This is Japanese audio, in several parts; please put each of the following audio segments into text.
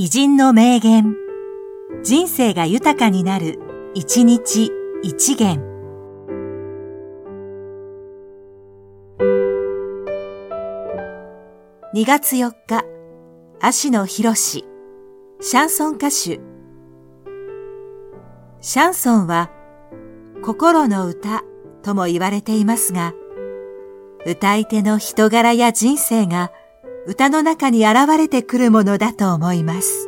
偉人の名言。人生が豊かになる、一日一元。2月4日、芦野博士、シャンソン歌手。シャンソンは、心の歌とも言われていますが、歌い手の人柄や人生が歌の中に現れてくるものだと思います。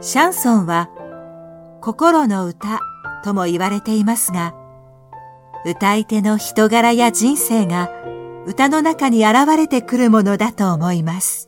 シャンソンは心の歌とも言われていますが、歌い手の人柄や人生が歌の中に現れてくるものだと思います。